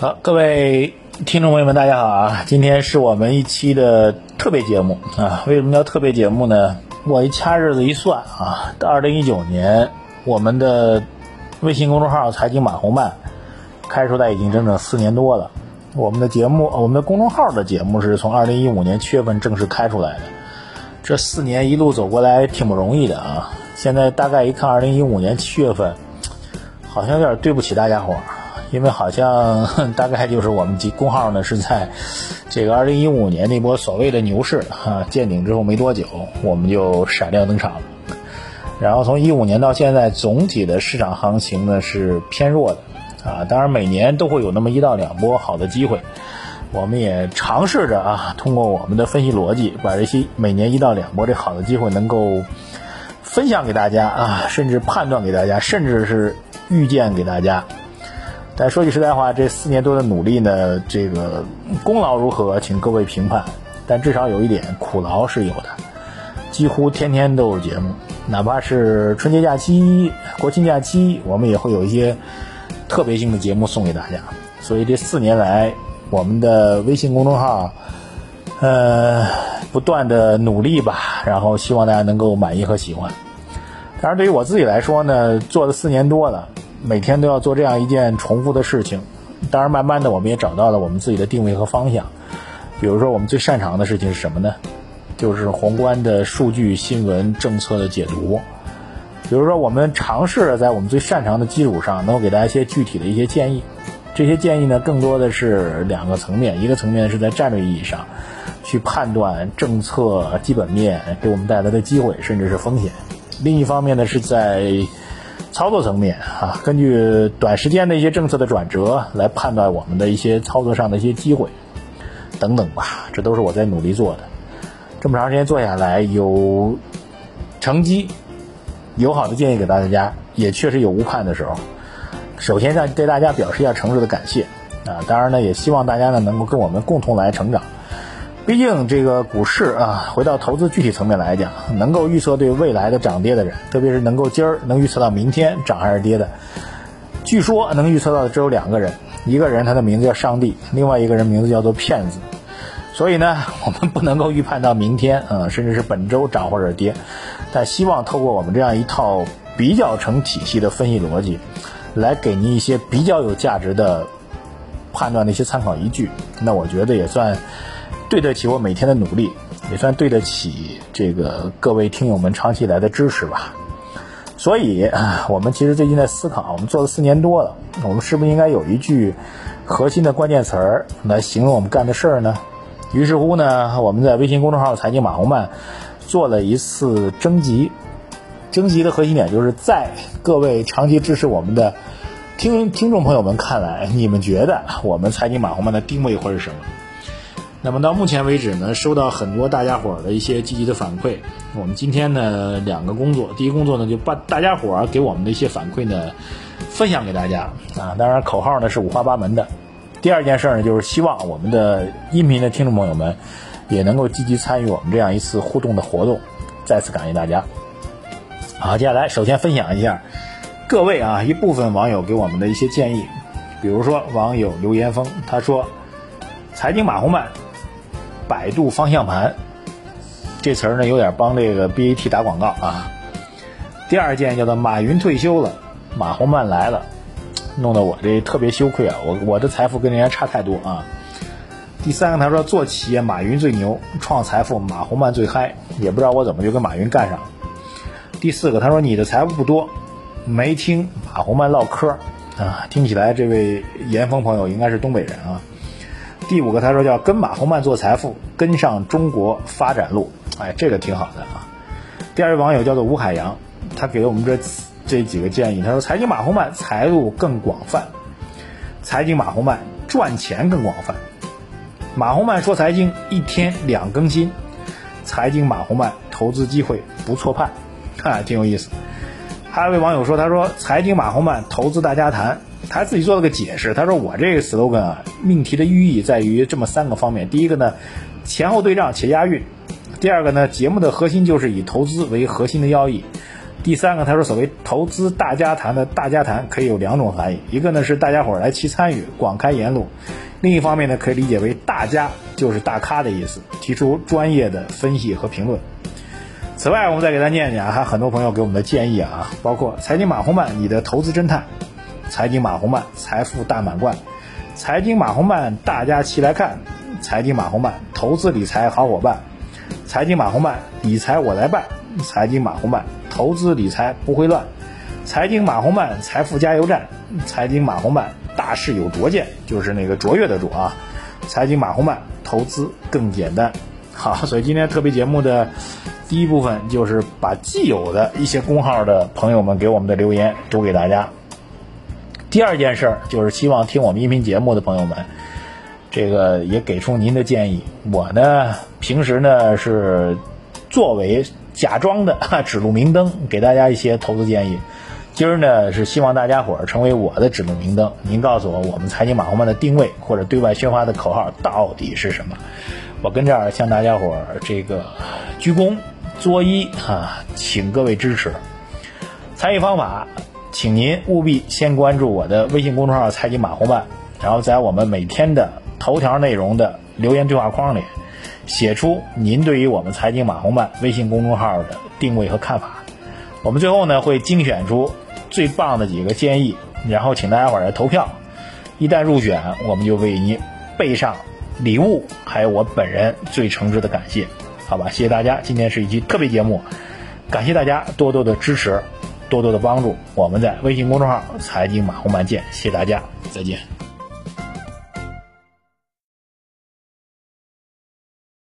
好，各位听众朋友们，大家好啊！今天是我们一期的特别节目啊。为什么叫特别节目呢？我一掐日子一算啊，到二零一九年，我们的微信公众号“财经马红漫”开出来已经整整四年多了。我们的节目，我们的公众号的节目是从二零一五年七月份正式开出来的。这四年一路走过来，挺不容易的啊！现在大概一看，二零一五年七月份，好像有点对不起大家伙儿，因为好像大概就是我们公号呢是在这个二零一五年那波所谓的牛市啊见顶之后没多久，我们就闪亮登场。然后从一五年到现在，总体的市场行情呢是偏弱的。啊，当然每年都会有那么一到两波好的机会，我们也尝试着啊，通过我们的分析逻辑，把这些每年一到两波这好的机会能够分享给大家啊，甚至判断给大家，甚至是预见给大家。但说句实在话，这四年多的努力呢，这个功劳如何，请各位评判。但至少有一点，苦劳是有的，几乎天天都有节目，哪怕是春节假期、国庆假期，我们也会有一些。特别性的节目送给大家，所以这四年来，我们的微信公众号，呃，不断的努力吧，然后希望大家能够满意和喜欢。当然，对于我自己来说呢，做了四年多了，每天都要做这样一件重复的事情。当然，慢慢的我们也找到了我们自己的定位和方向。比如说，我们最擅长的事情是什么呢？就是宏观的数据、新闻、政策的解读。比如说，我们尝试着在我们最擅长的基础上，能够给大家一些具体的一些建议。这些建议呢，更多的是两个层面：一个层面是在战略意义上，去判断政策基本面给我们带来的机会，甚至是风险；另一方面呢，是在操作层面啊，根据短时间的一些政策的转折来判断我们的一些操作上的一些机会等等吧。这都是我在努力做的。这么长时间做下来，有成绩。友好的建议给大家，也确实有误判的时候。首先，呢对大家表示一下诚挚的感谢啊！当然呢，也希望大家呢能够跟我们共同来成长。毕竟这个股市啊，回到投资具体层面来讲，能够预测对未来的涨跌的人，特别是能够今儿能预测到明天涨还是跌的，据说能预测到的只有两个人，一个人他的名字叫上帝，另外一个人名字叫做骗子。所以呢，我们不能够预判到明天，嗯，甚至是本周涨或者跌。但希望透过我们这样一套比较成体系的分析逻辑，来给您一些比较有价值的判断的一些参考依据。那我觉得也算对得起我每天的努力，也算对得起这个各位听友们长期以来的支持吧。所以，我们其实最近在思考，我们做了四年多了，我们是不是应该有一句核心的关键词儿来形容我们干的事儿呢？于是乎呢，我们在微信公众号“财经马红漫”。做了一次征集，征集的核心点就是在各位长期支持我们的听听众朋友们看来，你们觉得我们财经马红漫的定位会是什么？那么到目前为止呢，收到很多大家伙的一些积极的反馈。我们今天呢，两个工作，第一工作呢，就把大家伙给我们的一些反馈呢，分享给大家啊。当然口号呢是五花八门的。第二件事呢，就是希望我们的音频的听众朋友们。也能够积极参与我们这样一次互动的活动，再次感谢大家。好，接下来首先分享一下各位啊一部分网友给我们的一些建议，比如说网友刘岩峰他说：“财经马红漫，百度方向盘。”这词儿呢有点帮这个 BAT 打广告啊。第二件叫做马云退休了，马红漫来了，弄得我这特别羞愧啊，我我的财富跟人家差太多啊。第三个，他说做企业马云最牛，创财富马红漫最嗨，也不知道我怎么就跟马云干上了。第四个，他说你的财富不多，没听马红漫唠嗑啊，听起来这位严峰朋友应该是东北人啊。第五个，他说叫跟马红曼做财富，跟上中国发展路，哎，这个挺好的啊。第二位网友叫做吴海洋，他给了我们这这几个建议，他说财经马红曼财路更广泛，财经马红曼赚钱更广泛。马红曼说财经一天两更新，财经马红曼投资机会不错判，啊，挺有意思。还有位网友说，他说财经马红曼投资大家谈，他自己做了个解释，他说我这个 slogan 啊，命题的寓意在于这么三个方面：第一个呢，前后对仗且押韵；第二个呢，节目的核心就是以投资为核心的要义；第三个，他说所谓投资大家谈的大家谈可以有两种含义，一个呢是大家伙儿来齐参与，广开言路；另一方面呢，可以理解为大家就 是大咖的意思，提出专业的分析和评论。此外，我们再给大家念念啊，还很多朋友给我们的建议啊，包括财经马红漫，你的投资侦探；财经马红漫，财富大满贯；财经马红漫，大家齐来看；财经马红漫，投资理财好伙伴；财经马红漫，理财我来办；财经马红漫。投资理财不会乱，财经马红漫财富加油站，财经马红漫大事有卓见，就是那个卓越的卓啊。财经马红漫投资更简单。好，所以今天特别节目的第一部分就是把既有的一些公号的朋友们给我们的留言读给大家。第二件事儿就是希望听我们音频节目的朋友们，这个也给出您的建议。我呢，平时呢是作为。假装的指路明灯，给大家一些投资建议。今儿呢是希望大家伙儿成为我的指路明灯。您告诉我，我们财经马红漫的定位或者对外宣发的口号到底是什么？我跟这儿向大家伙儿这个鞠躬作揖啊，请各位支持。参与方法，请您务必先关注我的微信公众号“财经马红漫”，然后在我们每天的头条内容的留言对话框里。写出您对于我们财经马红漫微信公众号的定位和看法，我们最后呢会精选出最棒的几个建议，然后请大家伙儿来投票。一旦入选，我们就为您备上礼物，还有我本人最诚挚的感谢。好吧，谢谢大家，今天是一期特别节目，感谢大家多多的支持，多多的帮助。我们在微信公众号财经马红漫见，谢谢大家，再见。